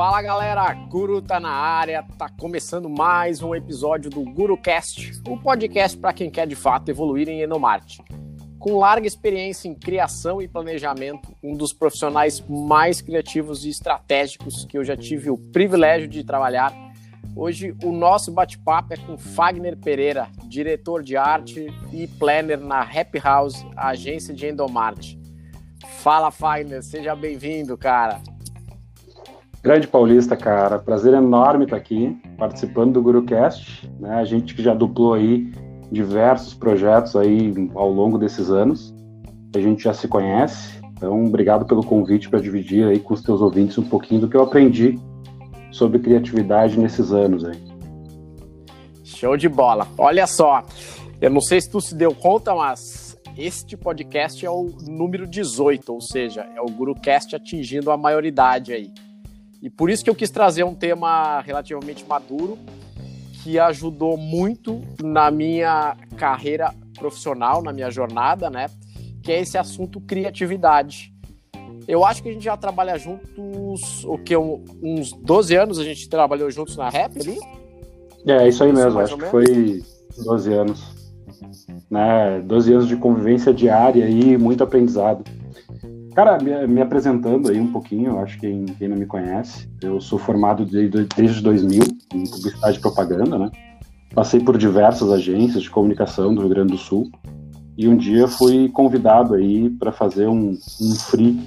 Fala galera, Guru tá na área, tá começando mais um episódio do GuruCast, o um podcast para quem quer de fato evoluir em Enomarte. Com larga experiência em criação e planejamento, um dos profissionais mais criativos e estratégicos que eu já tive o privilégio de trabalhar, hoje o nosso bate-papo é com Fagner Pereira, diretor de arte e planner na Happy House, agência de Endomarte. Fala Fagner, seja bem-vindo, cara. Grande Paulista, cara, prazer enorme estar aqui participando do GuruCast, né? A gente que já duplou aí diversos projetos aí ao longo desses anos, a gente já se conhece. Então, obrigado pelo convite para dividir aí com os teus ouvintes um pouquinho do que eu aprendi sobre criatividade nesses anos aí. Show de bola. Olha só, eu não sei se tu se deu conta, mas este podcast é o número 18, ou seja, é o GuruCast atingindo a maioridade aí. E por isso que eu quis trazer um tema relativamente maduro, que ajudou muito na minha carreira profissional, na minha jornada, né? Que é esse assunto criatividade. Eu acho que a gente já trabalha juntos, o que uns 12 anos a gente trabalhou juntos na Rap ali? É, isso aí mesmo, acho que foi 12 anos. Né? 12 anos de convivência diária e muito aprendizado. Cara, me, me, apresentando aí um pouquinho, acho que quem, quem, não me conhece, eu sou formado desde, desde 2000 em publicidade e propaganda, né? Passei por diversas agências de comunicação do Rio Grande do Sul e um dia fui convidado aí para fazer um, um free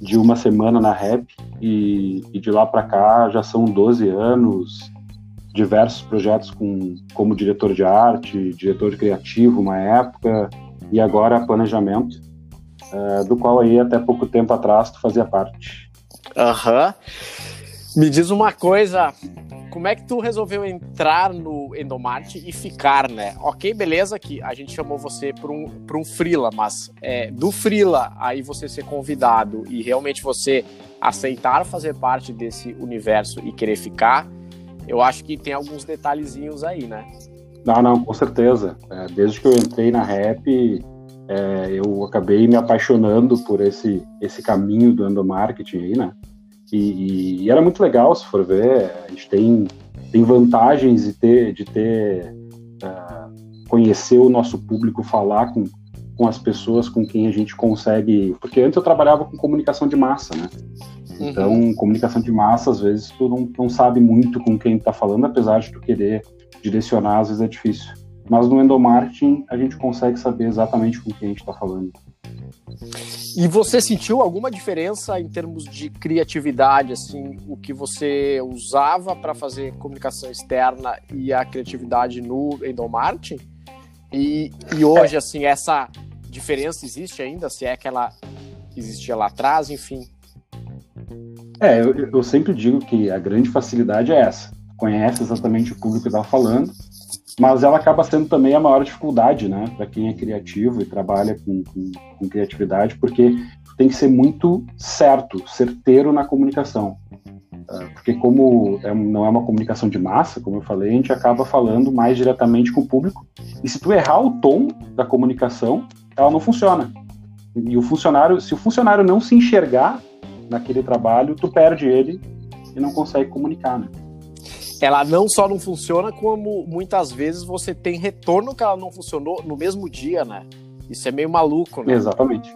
de uma semana na Rap e, e de lá para cá já são 12 anos, diversos projetos com, como diretor de arte, diretor criativo uma época e agora planejamento uh, do qual aí até pouco tempo atrás tu fazia parte. Aham. Uhum. Me diz uma coisa, como é que tu resolveu entrar no Endomarte e ficar, né? Ok, beleza que a gente chamou você para um, pra um freela, mas é, do freela aí você ser convidado e realmente você aceitar fazer parte desse universo e querer ficar, eu acho que tem alguns detalhezinhos aí, né? Não, não, com certeza. É, desde que eu entrei na rap, é, eu acabei me apaixonando por esse, esse caminho do endomarketing aí, né? E, e, era muito legal, se for ver, a gente tem, tem vantagens de ter, de ter uh, conhecer o nosso público, falar com, com as pessoas com quem a gente consegue. Porque antes eu trabalhava com comunicação de massa, né? Uhum. Então, uhum. comunicação de massa, às vezes, tu não, não sabe muito com quem está falando, apesar de tu querer direcionar, às vezes é difícil. Mas no endomarketing a gente consegue saber exatamente com quem a gente está falando. E você sentiu alguma diferença em termos de criatividade, assim, o que você usava para fazer comunicação externa e a criatividade no endomarketing? E, e hoje, assim, essa diferença existe ainda? Se é que ela existia lá atrás, enfim? É, eu, eu sempre digo que a grande facilidade é essa. Conhece exatamente o público que está falando, mas ela acaba sendo também a maior dificuldade, né, para quem é criativo e trabalha com, com, com, criatividade, porque tem que ser muito certo, certeiro na comunicação. Ah, porque como é, não é uma comunicação de massa, como eu falei, a gente acaba falando mais diretamente com o público. E se tu errar o tom da comunicação, ela não funciona. E o funcionário, se o funcionário não se enxergar naquele trabalho, tu perde ele e não consegue comunicar, né? Ela não só não funciona, como muitas vezes você tem retorno que ela não funcionou no mesmo dia, né? Isso é meio maluco, né? Exatamente.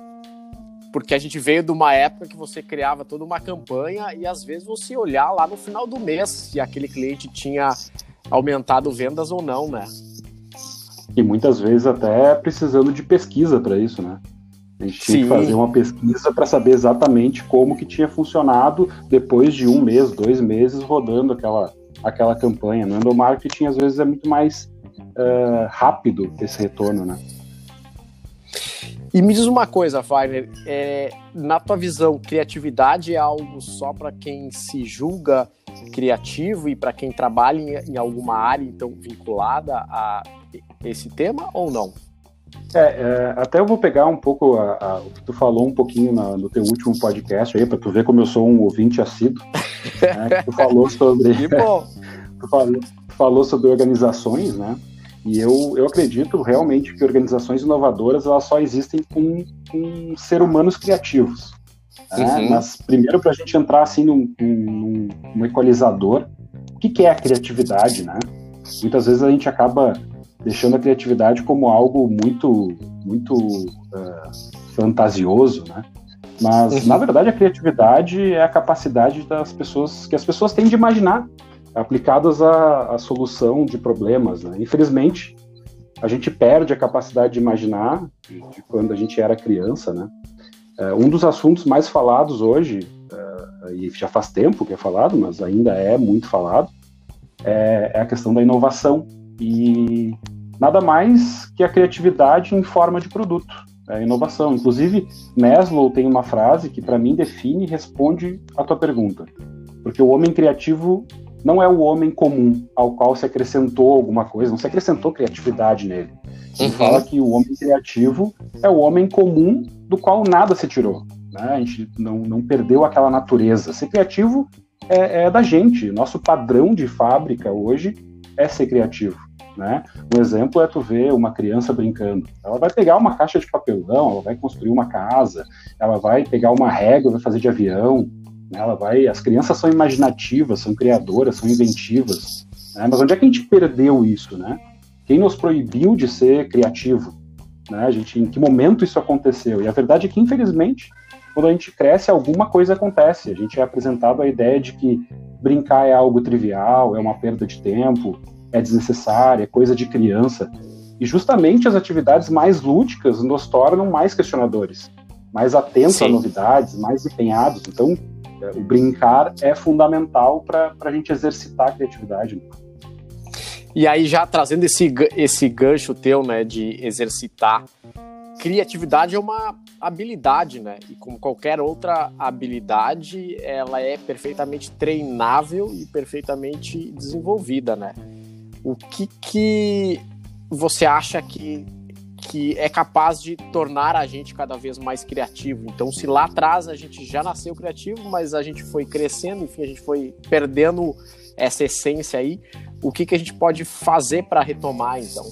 Porque a gente veio de uma época que você criava toda uma campanha e às vezes você olhar lá no final do mês se aquele cliente tinha aumentado vendas ou não, né? E muitas vezes até precisando de pesquisa para isso, né? A gente tinha Sim. que fazer uma pesquisa para saber exatamente como que tinha funcionado depois de um mês, dois meses rodando aquela, aquela campanha. No endomarketing, às vezes, é muito mais uh, rápido esse retorno, né? E me diz uma coisa, Wagner, é, na tua visão, criatividade é algo só para quem se julga criativo e para quem trabalha em, em, alguma área, então, vinculada a esse tema ou não? É, é, até eu vou pegar um pouco a, a, o que tu falou um pouquinho na, no teu último podcast aí, para tu ver como eu sou um ouvinte assíduo. Né, tu falou sobre. tu, falou, tu falou sobre organizações, né? E eu, eu acredito realmente que organizações inovadoras elas só existem com, com ser humanos criativos. Né? Uhum. Mas primeiro, para a gente entrar assim num, num, num equalizador, o que, que é a criatividade, né? Muitas vezes a gente acaba deixando a criatividade como algo muito, muito uh, fantasioso, né? Mas uhum. na verdade a criatividade é a capacidade das pessoas que as pessoas têm de imaginar aplicadas à, à solução de problemas. Né? Infelizmente a gente perde a capacidade de imaginar de, de quando a gente era criança, né? Uh, um dos assuntos mais falados hoje uh, e já faz tempo que é falado, mas ainda é muito falado, é, é a questão da inovação e nada mais que a criatividade em forma de produto, é inovação. Inclusive, Maslow tem uma frase que para mim define e responde a tua pergunta, porque o homem criativo não é o homem comum ao qual se acrescentou alguma coisa, não se acrescentou criatividade nele. Ele uhum. fala que o homem criativo é o homem comum do qual nada se tirou. Né? A gente não, não perdeu aquela natureza. Ser criativo é, é da gente. Nosso padrão de fábrica hoje é ser criativo. Né? Um exemplo é tu ver uma criança brincando. Ela vai pegar uma caixa de papelão, ela vai construir uma casa, ela vai pegar uma régua, vai fazer de avião. Né? Ela vai. As crianças são imaginativas, são criadoras, são inventivas. Né? Mas onde é que a gente perdeu isso, né? Quem nos proibiu de ser criativo? Né? A gente, em que momento isso aconteceu? E a verdade é que, infelizmente, quando a gente cresce, alguma coisa acontece. A gente é apresentado a ideia de que brincar é algo trivial, é uma perda de tempo, é desnecessária, é coisa de criança. E justamente as atividades mais lúdicas nos tornam mais questionadores, mais atentos Sim. a novidades, mais empenhados. Então, é, o brincar é fundamental para a gente exercitar a criatividade. E aí, já trazendo esse, esse gancho teu, né, de exercitar criatividade é uma habilidade, né? E como qualquer outra habilidade, ela é perfeitamente treinável e perfeitamente desenvolvida, né? O que que você acha que que é capaz de tornar a gente cada vez mais criativo. Então, se lá atrás a gente já nasceu criativo, mas a gente foi crescendo, enfim, a gente foi perdendo essa essência aí, o que, que a gente pode fazer para retomar, então?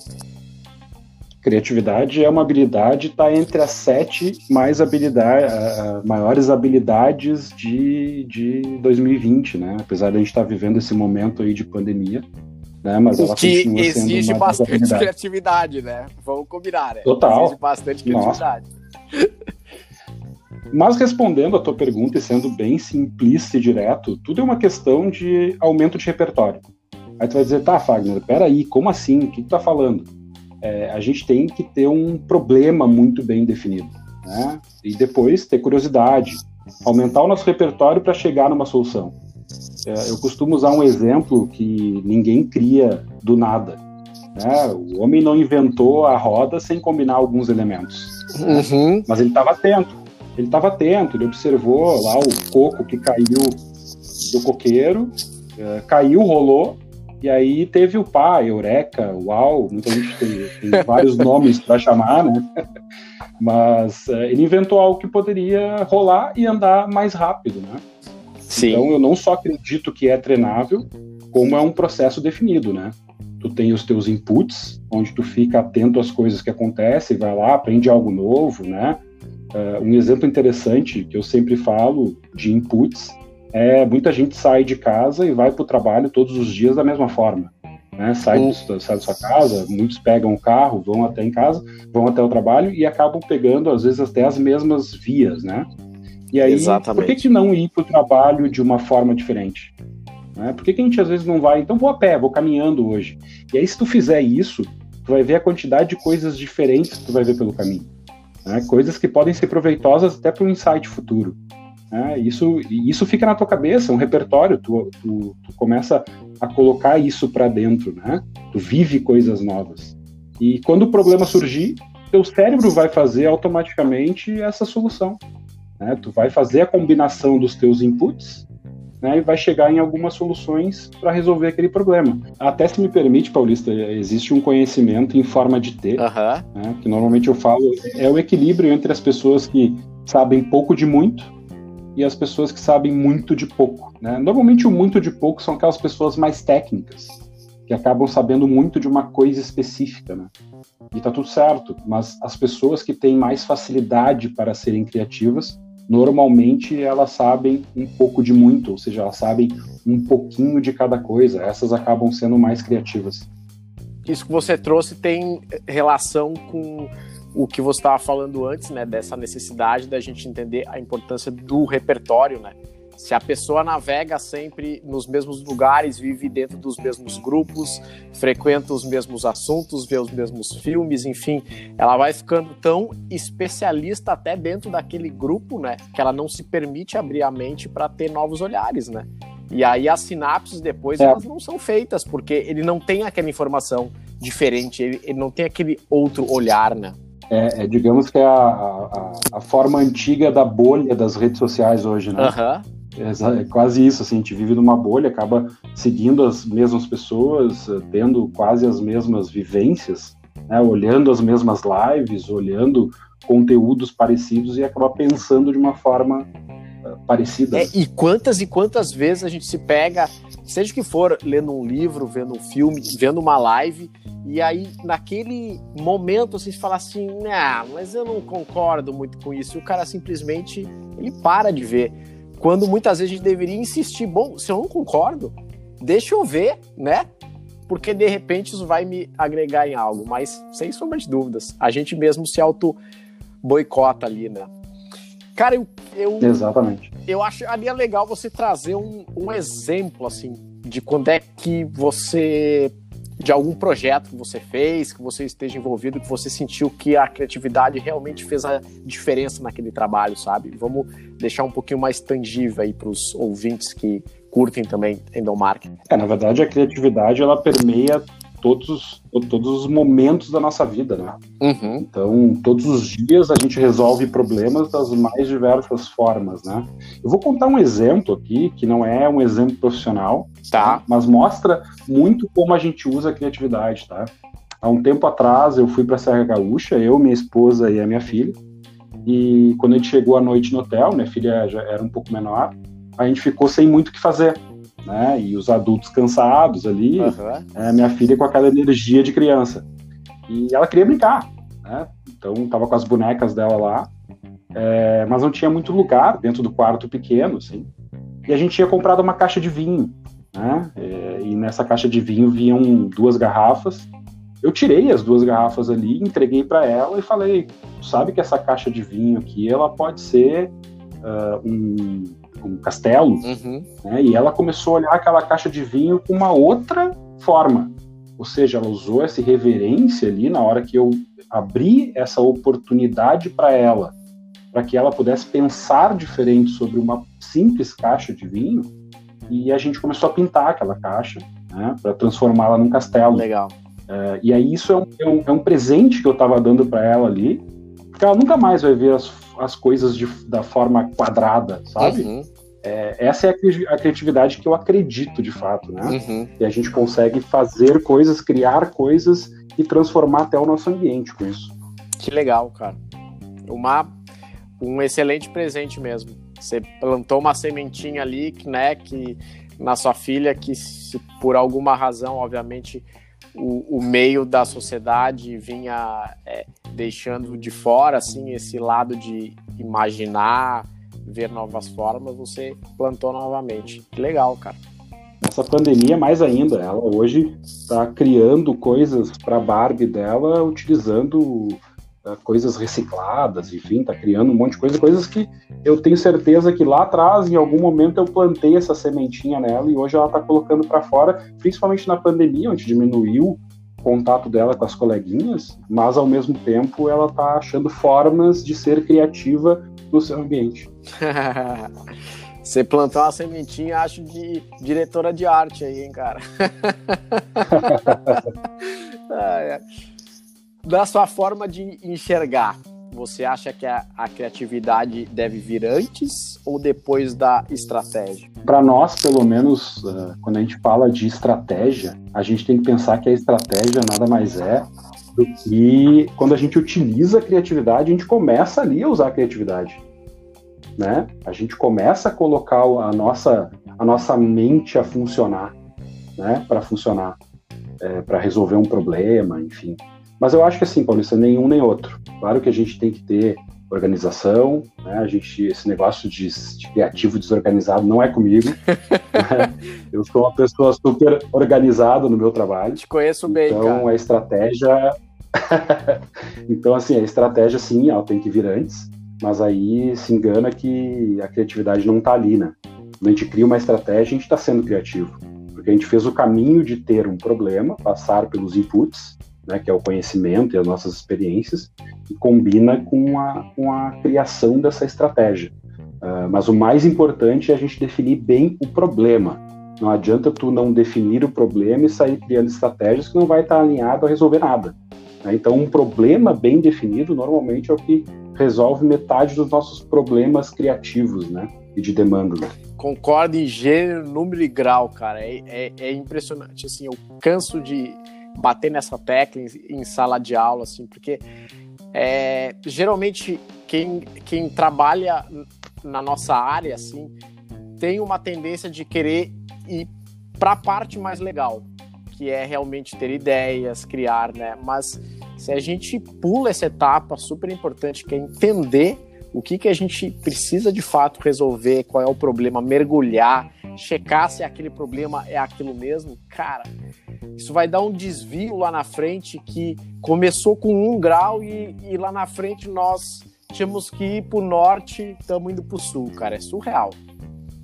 Criatividade é uma habilidade, está entre as sete mais habilidade, uh, maiores habilidades de, de 2020, né? Apesar de a gente estar tá vivendo esse momento aí de pandemia, né? Mas o que exige bastante criatividade, né? Vamos combinar, né? Total. Exige bastante criatividade. Mas respondendo a tua pergunta e sendo bem simplista e direto, tudo é uma questão de aumento de repertório. Aí tu vai dizer, tá, Fagner, peraí, como assim? O que tu tá falando? é, a gente tem que ter um problema muito bem definido, né? E depois ter curiosidade, aumentar o nosso repertório para chegar numa solução. É, eu costumo usar um exemplo que ninguém cria do nada. Né? O homem não inventou a roda sem combinar alguns elementos. Né? Uhum. Mas ele estava atento. Ele estava atento, ele observou lá o coco que caiu do coqueiro, é, caiu, rolou, e aí teve o pá, Eureka, Uau, muita gente tem, tem vários nomes para chamar, né? Mas é, ele inventou algo que poderia rolar e andar mais rápido, né? Sim. Então eu não só acredito que é treinável, como é um processo definido, né? Tu tem os teus inputs, onde tu fica atento às coisas que acontecem, vai lá, aprende algo novo, né? Uh, um exemplo interessante que eu sempre falo de inputs é muita gente sai de casa e vai para o trabalho todos os dias da mesma forma. Né? Sai, do, sai da sua casa, muitos pegam o carro, vão até em casa, vão até o trabalho e acabam pegando, às vezes, até as mesmas vias, né? E aí, Exatamente. por que, que não ir para o trabalho de uma forma diferente? Né? Por que, que a gente às vezes não vai? Então vou a pé, vou caminhando hoje. E aí, se tu fizer isso, tu vai ver a quantidade de coisas diferentes que tu vai ver pelo caminho. Né? Coisas que podem ser proveitosas até para um insight futuro. Né? Isso, isso fica na tua cabeça, um repertório, tu, tu, tu começa a colocar isso para dentro, né? Tu vive coisas novas. E quando o problema surgir, teu cérebro vai fazer automaticamente essa solução. Né? Tu vai fazer a combinação dos teus inputs né, e vai chegar em algumas soluções para resolver aquele problema. Até se me permite, Paulista, existe um conhecimento em forma de T, né, que normalmente eu falo, é o equilíbrio entre as pessoas que sabem pouco de muito e as pessoas que sabem muito de pouco. Né? Normalmente, o muito de pouco são aquelas pessoas mais técnicas, que acabam sabendo muito de uma coisa específica. Né? E tá tudo certo, mas as pessoas que têm mais facilidade para serem criativas normalmente elas sabem um pouco de muito, ou seja, elas sabem um pouquinho de cada coisa. Essas acabam sendo mais criativas. Isso que você trouxe tem relação com o que você estava falando antes, né, dessa necessidade da gente entender a importância do repertório, né? Se a pessoa navega sempre nos mesmos lugares, vive dentro dos mesmos grupos, frequenta os mesmos assuntos, vê os mesmos filmes, enfim, ela vai ficando tão especialista até dentro daquele grupo, né, que ela não se permite abrir a mente para ter novos olhares, né? E aí as sinapses depois é. elas não são feitas porque ele não tem aquela informação diferente, ele, ele não tem aquele outro olhar, né? É, é, digamos que é a, a, a, forma antiga da bolha das redes sociais hoje, né? Uhum. É, quase isso, assim, a gente vive numa bolha, acaba seguindo as mesmas pessoas, eh, tendo quase as mesmas vivências, né? olhando as mesmas lives, olhando conteúdos parecidos e acaba pensando de uma forma uh, parecida. É, e quantas e quantas vezes a gente se pega, seja que for lendo um livro, vendo um filme, vendo uma live, e aí naquele momento assim, você fala assim, nah, mas eu não concordo muito com isso, e o cara simplesmente ele para de ver quando muitas vezes a gente deveria insistir, bom, se eu não concordo, deixa eu ver, né? Porque de repente isso vai me agregar em algo, mas sem sombra de dúvidas, a gente mesmo se auto boicota ali, né? Cara, eu, eu exatamente. Eu acharia legal você trazer um, um exemplo assim de quando é que você de algum projeto que você fez, que você esteja envolvido, que você sentiu que a criatividade realmente fez a diferença naquele trabalho, sabe? Vamos deixar um pouquinho mais tangível aí para os ouvintes que curtem também endomarketing. É, na verdade, a criatividade ela permeia todos, todos os momentos da nossa vida, né? Uhum. Então, todos os dias a gente resolve problemas das mais diversas formas, né? Eu vou contar um exemplo aqui, que não é um exemplo profissional, tá? Mas mostra muito como a gente usa a criatividade, tá? Há um tempo atrás, eu fui para Serra Gaúcha, eu, minha esposa e a minha filha, e quando a gente chegou à noite no hotel, minha filha já era um pouco menor, a gente ficou sem muito o que fazer né? E os adultos cansados ali, uhum. é, minha filha com aquela energia de criança. E ela queria brincar, né? Então tava com as bonecas dela lá, é, mas não tinha muito lugar dentro do quarto pequeno, assim. E a gente tinha comprado uma caixa de vinho, né? É, e nessa caixa de vinho vinham duas garrafas. Eu tirei as duas garrafas ali, entreguei para ela e falei: sabe que essa caixa de vinho aqui, ela pode ser uh, um um castelo, uhum. né? e ela começou a olhar aquela caixa de vinho com uma outra forma. Ou seja, ela usou essa reverência ali na hora que eu abri essa oportunidade para ela, para que ela pudesse pensar diferente sobre uma simples caixa de vinho, e a gente começou a pintar aquela caixa, né, para transformá-la num castelo. Legal. É, e aí isso é um, é um, é um presente que eu estava dando para ela ali, porque ela nunca mais vai ver as, as coisas de, da forma quadrada, sabe? Uhum. É, essa é a criatividade que eu acredito de fato, né? Uhum. E a gente consegue fazer coisas, criar coisas e transformar até o nosso ambiente com isso. Que legal, cara. Uma, um excelente presente mesmo. Você plantou uma sementinha ali, né, que na sua filha, que se por alguma razão, obviamente, o, o meio da sociedade vinha é, deixando de fora, assim, esse lado de imaginar, ver novas formas, você plantou novamente. Que legal, cara. Essa pandemia, mais ainda, ela hoje está criando coisas para a Barbie dela, utilizando uh, coisas recicladas, enfim, está criando um monte de coisa, coisas que eu tenho certeza que lá atrás, em algum momento, eu plantei essa sementinha nela e hoje ela está colocando para fora, principalmente na pandemia, onde diminuiu contato dela com as coleguinhas, mas ao mesmo tempo ela está achando formas de ser criativa no seu ambiente. Você plantou uma sementinha, acho, de diretora de arte aí, hein, cara? da sua forma de enxergar, você acha que a, a, criatividade deve vir antes ou depois da estratégia? Para nós, pelo menos, uh, quando a gente fala de estratégia, a gente tem que pensar que a estratégia nada mais é do que quando a gente utiliza a criatividade, a gente começa ali a usar a criatividade né? A gente começa a colocar a nossa, a nossa mente a funcionar, né? Para funcionar, é, para resolver um problema, enfim. Mas eu acho que assim, Paulista, nenhum nem outro. Claro que a gente tem que ter organização, Né? A gente, esse negócio de, de criativo desorganizado não é comigo. né? Eu sou uma pessoa super organizada no meu trabalho. Te conheço bem, então, cara. a estratégia. então, assim, a estratégia, sim, ela tem que vir antes, mas aí se engana que a criatividade não está ali, né? Quando a gente cria uma estratégia, a gente está sendo criativo. Porque a gente fez o caminho de ter um problema, passar pelos inputs, né, que é o conhecimento e as nossas experiências, e combina com a, com a criação dessa estratégia. Uh, mas o mais importante é a gente definir bem o problema. Não adianta tu não definir o problema e sair criando estratégias que não vai estar alinhado a resolver nada. Né? Então, um problema bem definido normalmente é o que resolve metade dos nossos problemas criativos, né? E de demanda. Né? Concordo em gênero, número e grau, cara. É, é, é impressionante. Assim, eu canso de bater nessa tecla em, em sala de aula, assim, porque é, geralmente quem, quem trabalha na nossa área, assim, tem uma tendência de querer ir para a parte mais legal, que é realmente ter ideias, criar, né? Mas se a gente pula essa etapa super importante, que é entender o que, que a gente precisa de fato resolver, qual é o problema, mergulhar, checar se aquele problema é aquilo mesmo, cara, isso vai dar um desvio lá na frente que começou com um grau e, e lá na frente nós tínhamos que ir para o norte, estamos indo para o sul, cara, é surreal.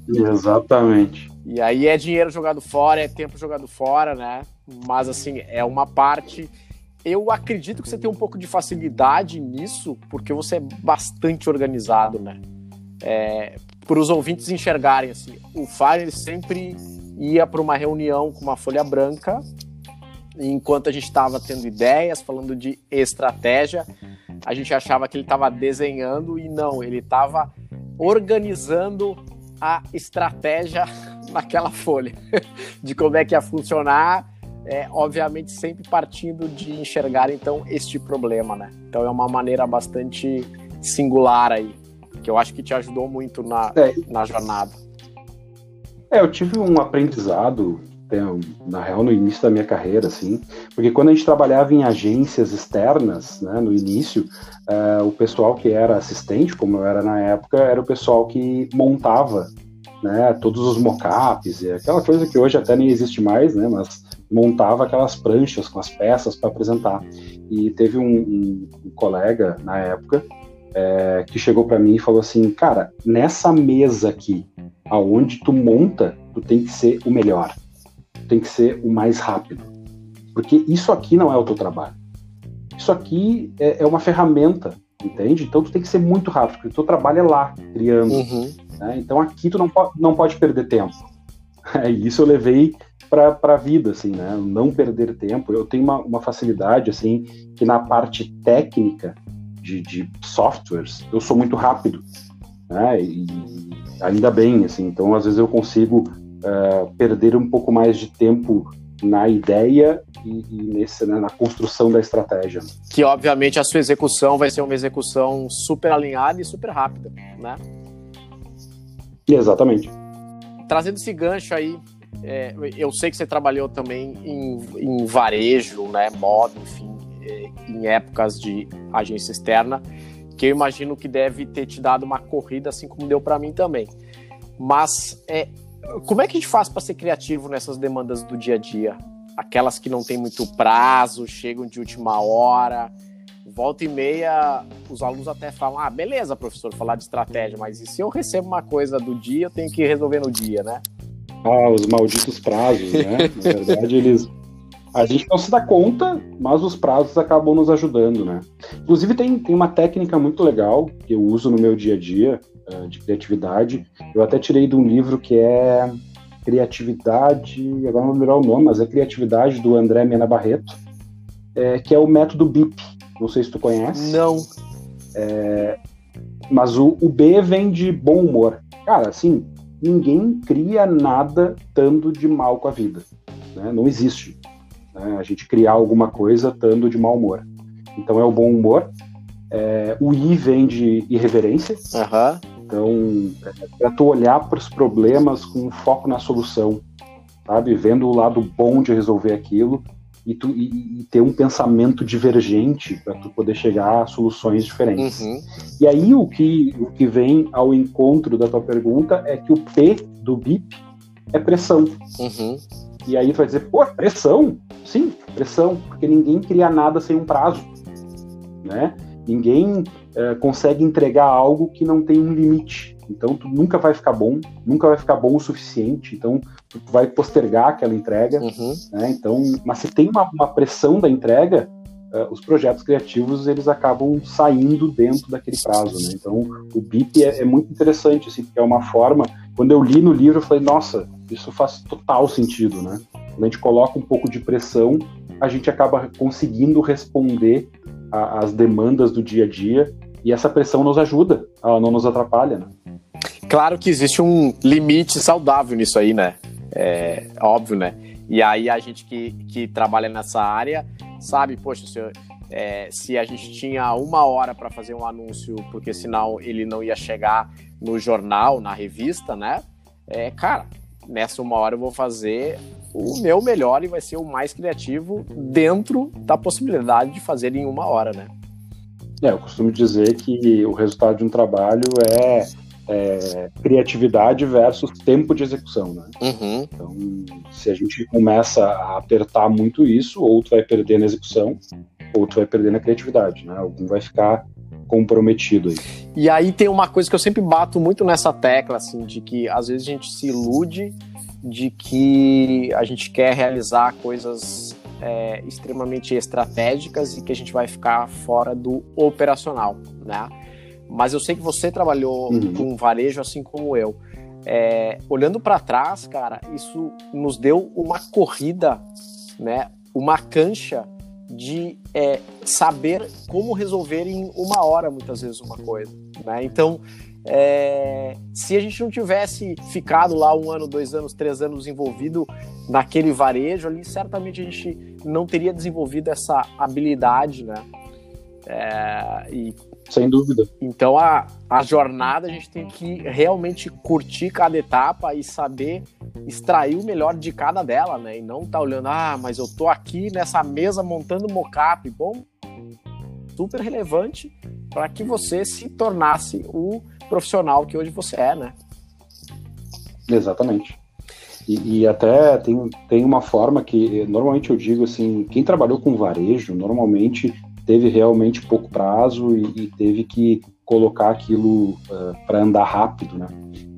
Exatamente. E aí é dinheiro jogado fora, é tempo jogado fora, né? Mas assim, é uma parte eu acredito que você tem um pouco de facilidade nisso, porque você é bastante organizado, né? É, para os ouvintes enxergarem assim, o Fire sempre ia para uma reunião com uma folha branca, enquanto a gente estava tendo ideias, falando de estratégia, a gente achava que ele estava desenhando e não, ele estava organizando a estratégia naquela folha, de como é que ia funcionar é, obviamente sempre partindo de enxergar então este problema, né? Então é uma maneira bastante singular aí, que eu acho que te ajudou muito na, é, na jornada. É, eu tive um aprendizado, né, na real, no início da minha carreira, assim, porque quando a gente trabalhava em agências externas, né, no início, uh, o pessoal que era assistente, como eu era na época, era o pessoal que montava né, todos os mockups, aquela coisa que hoje até nem existe mais, né, mas montava aquelas pranchas com as peças para apresentar. E teve um, um, um colega na época é, que chegou para mim e falou assim, cara, nessa mesa aqui, aonde tu monta, tu tem que ser o melhor, tu tem que ser o mais rápido, porque isso aqui não é o teu trabalho. Isso aqui é, é uma ferramenta, entende? Então tu tem que ser muito rápido, porque o teu trabalho é lá, criando. Uhum. Né? Então aqui tu não, po não pode perder tempo. Isso eu levei para a vida, assim, né? Não perder tempo. Eu tenho uma, uma facilidade, assim, que na parte técnica de, de softwares eu sou muito rápido, né? E ainda bem, assim. Então, às vezes eu consigo uh, perder um pouco mais de tempo na ideia e, e nesse, né, na construção da estratégia. Que obviamente a sua execução vai ser uma execução super alinhada e super rápida, né? Exatamente. Trazendo esse gancho aí, é, eu sei que você trabalhou também em, em varejo, né, moda, enfim, é, em épocas de agência externa, que eu imagino que deve ter te dado uma corrida, assim como deu para mim também. Mas é, como é que a gente faz para ser criativo nessas demandas do dia a dia? Aquelas que não tem muito prazo, chegam de última hora, volta e meia, os alunos até falam: ah, beleza, professor, falar de estratégia, mas e se eu recebo uma coisa do dia, eu tenho que resolver no dia, né? Ah, os malditos prazos, né? Na verdade, eles. A gente não se dá conta, mas os prazos acabam nos ajudando, né? Inclusive, tem, tem uma técnica muito legal que eu uso no meu dia a dia uh, de criatividade. Eu até tirei de um livro que é Criatividade, agora não vou lembrar o nome, mas é Criatividade do André Mena Barreto, é, que é o método BIP. Não sei se tu conhece. Não. É, mas o, o B vem de bom humor. Cara, assim, ninguém cria nada estando de mal com a vida. Né? Não existe né? a gente criar alguma coisa estando de mau humor. Então é o bom humor. É, o I vem de irreverência. Uhum. Então, é para tu olhar para os problemas com foco na solução, sabe? Vendo o lado bom de resolver aquilo e, tu, e, e ter um pensamento divergente para tu poder chegar a soluções diferentes. Uhum. E aí o que, o que vem ao encontro da tua pergunta é que o P do BIP é pressão. Uhum. E aí tu vai dizer, pô, pressão? Sim, pressão, porque ninguém cria nada sem um prazo, né? Ninguém é, consegue entregar algo que não tem um limite. Então, tu nunca vai ficar bom, nunca vai ficar bom o suficiente. Então, tu vai postergar aquela entrega. Uhum. Né? Então, mas se tem uma, uma pressão da entrega, os projetos criativos eles acabam saindo dentro daquele prazo. Né? Então, o BIP é, é, muito interessante, assim, porque é uma forma. Quando eu li no livro, eu falei, nossa, isso faz total sentido, né? Quando a gente coloca um pouco de pressão, a gente acaba conseguindo responder às demandas do dia a dia e essa pressão nos ajuda, ela não nos atrapalha. Né? Claro que existe um limite saudável nisso aí, né? É óbvio, né? E aí a gente que, que trabalha nessa área sabe, poxa, se, é, se a gente tinha uma hora para fazer um anúncio, porque senão ele não ia chegar no jornal, na revista, né? É, cara, nessa uma hora eu vou fazer o meu melhor e vai ser o mais criativo dentro da possibilidade de fazer em uma hora, né? É, eu costumo dizer que o resultado de um trabalho é, é criatividade versus tempo de execução, né? Uhum. Então, se a gente começa a apertar muito isso, ou tu vai perder na execução, ou tu vai perder na criatividade, né? Algum vai ficar comprometido aí. E aí tem uma coisa que eu sempre bato muito nessa tecla, assim, de que às vezes a gente se ilude de que a gente quer realizar coisas é, extremamente estratégicas e que a gente vai ficar fora do operacional, né? Mas eu sei que você trabalhou uhum. com varejo assim como eu. É, olhando para trás, cara, isso nos deu uma corrida, né? Uma cancha de é, saber como resolver em uma hora muitas vezes uma coisa, né? Então é, se a gente não tivesse ficado lá um ano, dois anos, três anos envolvido naquele varejo ali, certamente a gente não teria desenvolvido essa habilidade, né? É, e, Sem dúvida. Então a, a jornada a gente tem que realmente curtir cada etapa e saber extrair o melhor de cada dela, né? E não tá olhando, ah, mas eu tô aqui nessa mesa montando mocap. Bom, super relevante para que você se tornasse o profissional que hoje você é, né? Exatamente. E, e, até tem, tem uma forma que normalmente eu digo assim, quem trabalhou com varejo normalmente teve realmente pouco prazo e, e teve que colocar aquilo uh, eh, para andar rápido, né?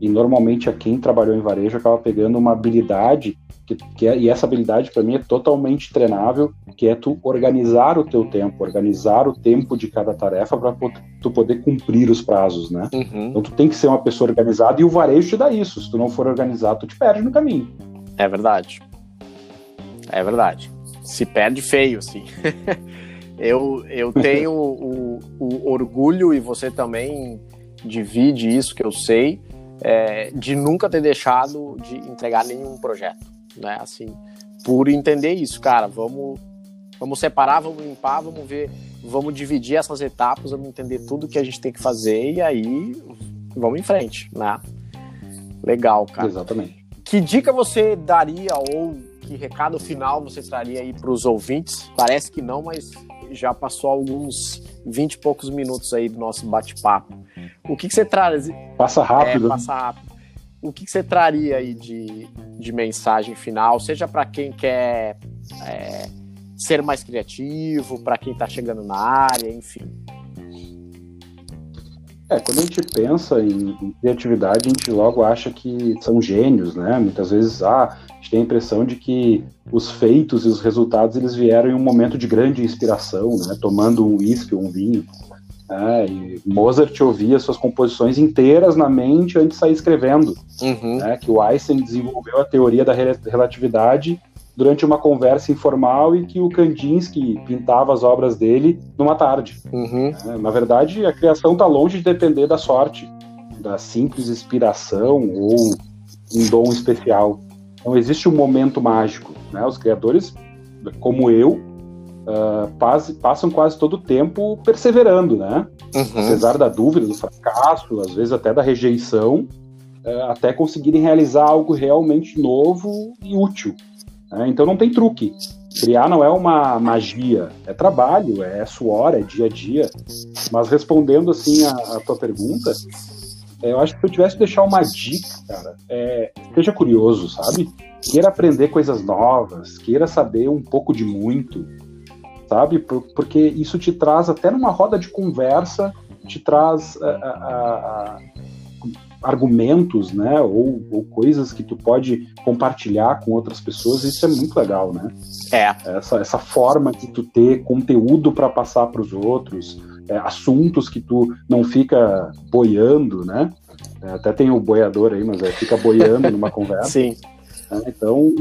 E normalmente a quem trabalhou em varejo acaba pegando uma habilidade que, que é, e essa habilidade para mim é totalmente treinável, que é tu organizar o teu tempo, organizar o tempo de cada tarefa para tu poder cumprir os prazos, né? Uhum. Então tu tem que ser uma pessoa organizada e o varejo te dá isso. Se tu não for organizado, tu te perde no caminho. É verdade. É verdade. Se perde feio, assim. eu, eu tenho o, o, orgulho, e você também divide isso que eu sei, é, de nunca ter deixado de entregar nenhum projeto né? Assim, por entender isso, cara, vamos vamos separar, vamos limpar, vamos ver, vamos dividir essas etapas, vamos entender tudo que a gente tem que fazer e aí vamos em frente, né? Legal, cara. Exatamente. Que dica você daria ou que recado final você traria aí para os ouvintes? Parece que não, mas já passou alguns 20 e poucos minutos aí do nosso bate-papo. O que, que você traz? Passa rápido. É, passa rápido o que, que você traria aí de, de mensagem final, seja para quem quer é, ser mais criativo, para quem está chegando na área, enfim? É, quando a gente pensa em, criatividade, a gente logo acha que são gênios, né? Muitas vezes, ah, gente tem a impressão de que os feitos e os resultados eles vieram em um momento de grande inspiração, né? Tomando um uísque ou um vinho. É, e Mozart ouvia suas composições inteiras na mente antes de sair escrevendo. Uhum. Né, que o Einstein desenvolveu a teoria da relatividade durante uma conversa informal e que o Kandinsky pintava as obras dele numa tarde. Uhum. É, na verdade, a criação está longe de depender da sorte, da simples inspiração ou um dom especial. Não existe um momento mágico. Né? Os criadores, como eu, uh, passam quase todo o tempo perseverando, né? Uhum. Apesar da dúvida, do fracasso, às vezes até da rejeição, uh, até conseguirem realizar algo realmente novo e útil. Né? Então não tem truque. Criar não é uma magia, é trabalho, é suor, é dia a dia. Mas respondendo assim a, a tua pergunta, eu acho que se eu tivesse que deixar uma dica, cara, é, seja curioso, sabe? Queira aprender coisas novas, queira saber um pouco de muito, sabe? Porque isso te traz até numa roda de conversa, te traz a, a, a, argumentos, né? Ou, ou, coisas que tu pode compartilhar com outras pessoas. Isso é muito legal, né? É. Essa, essa forma de tu ter conteúdo para passar para os outros, é, assuntos que tu não fica boiando, né? É, até tem o boiador aí, mas é, fica boiando numa conversa. Sim. Né? Então,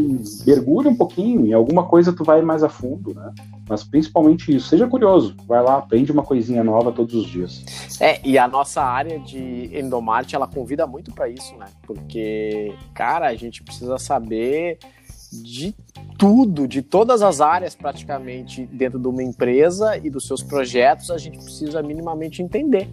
mergulha um pouquinho, em alguma coisa tu vai mais a fundo, né? Mas principalmente isso, seja curioso, vai lá, aprende uma coisinha nova todos os dias. É, e a nossa área de endomarte, ela convida muito para isso, né? Porque, cara, a gente precisa saber de tudo, de todas as áreas praticamente dentro de uma empresa e dos seus projetos, a gente precisa minimamente entender,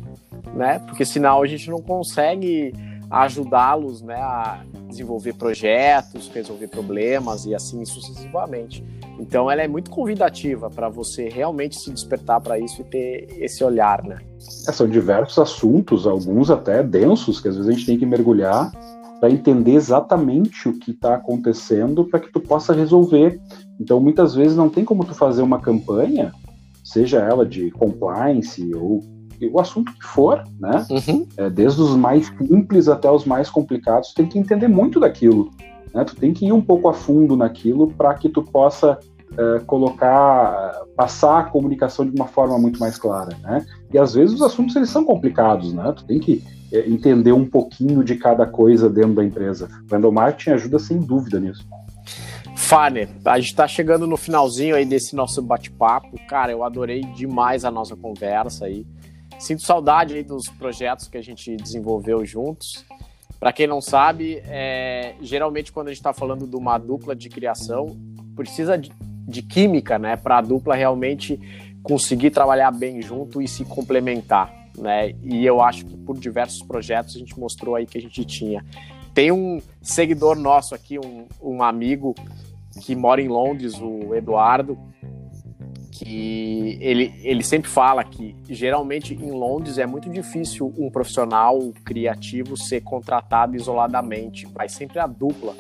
né? Porque senão a gente não consegue ajudá-los né, a desenvolver projetos, resolver problemas e assim sucessivamente. Então ela é muito convidativa para você realmente se despertar para isso e ter esse olhar, né? É, são diversos assuntos, alguns até densos, que às vezes a gente tem que mergulhar para entender exatamente o que está acontecendo para que tu possa resolver. Então muitas vezes não tem como tu fazer uma campanha, seja ela de compliance ou o assunto que for, né? Uhum. É, desde os mais simples até os mais complicados, tem que entender muito daquilo. Né? Tu tem que ir um pouco a fundo naquilo para que tu possa é, colocar, passar a comunicação de uma forma muito mais clara, né? E às vezes os assuntos eles são complicados, né? Tu tem que é, entender um pouquinho de cada coisa dentro da empresa. Vendor Marketing ajuda sem dúvida nisso. Fane, a gente está chegando no finalzinho aí desse nosso bate-papo. Cara, eu adorei demais a nossa conversa aí. Sinto saudade aí dos projetos que a gente desenvolveu juntos. Para quem não sabe, é, geralmente quando a gente está falando de uma dupla de criação, precisa de, de química, né, para a dupla realmente conseguir trabalhar bem junto e se complementar, né? E eu acho que por diversos projetos a gente mostrou aí que a gente tinha. Tem um seguidor nosso aqui, um, um amigo que mora em Londres, o Eduardo, que ele, ele sempre fala que geralmente em Londres é muito difícil um profissional criativo ser contratado isoladamente, vai sempre a dupla,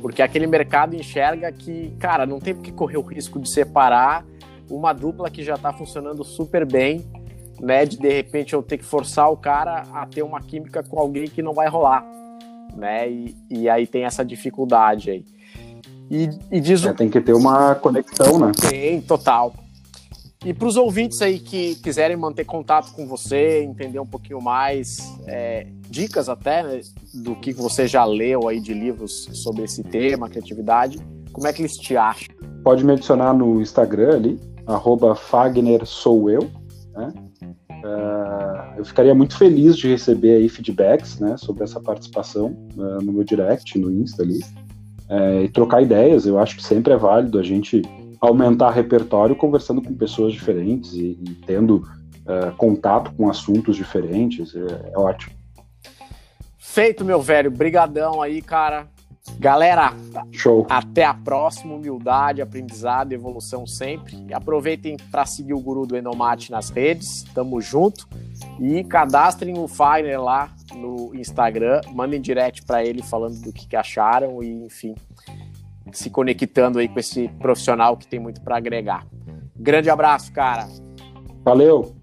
porque aquele mercado enxerga que, cara, não tem que correr o risco de separar uma dupla que já está funcionando super bem, né, de de repente eu ter que forçar o cara a ter uma química com alguém que não vai rolar, né, e, e aí tem essa dificuldade aí. E, e diz o... é, tem que ter uma conexão, né? Tem, total. E para os ouvintes aí que quiserem manter contato com você, entender um pouquinho mais, é, dicas até né, do que você já leu aí de livros sobre esse tema, criatividade, como é que eles te acham? Pode me adicionar no Instagram ali, arroba Fagner sou eu, né? Uh, eu ficaria muito feliz de receber aí feedbacks né, sobre essa participação uh, no meu direct, no Insta ali, uh, e trocar ideias. Eu acho que sempre é válido a gente aumentar repertório conversando com pessoas diferentes e, e tendo uh, contato com assuntos diferentes. É, é, ótimo. Feito, meu velho. Brigadão aí, cara. Galera, Show. até a próxima. Humildade, aprendizado, evolução sempre. E aproveitem para seguir o Guru do Enomate nas redes. Tamo junto. E cadastrem o Fire lá no Instagram. Mandem direct para ele falando do que, que acharam e, enfim, se conectando aí com esse profissional que tem muito para agregar. Grande abraço, cara. Valeu.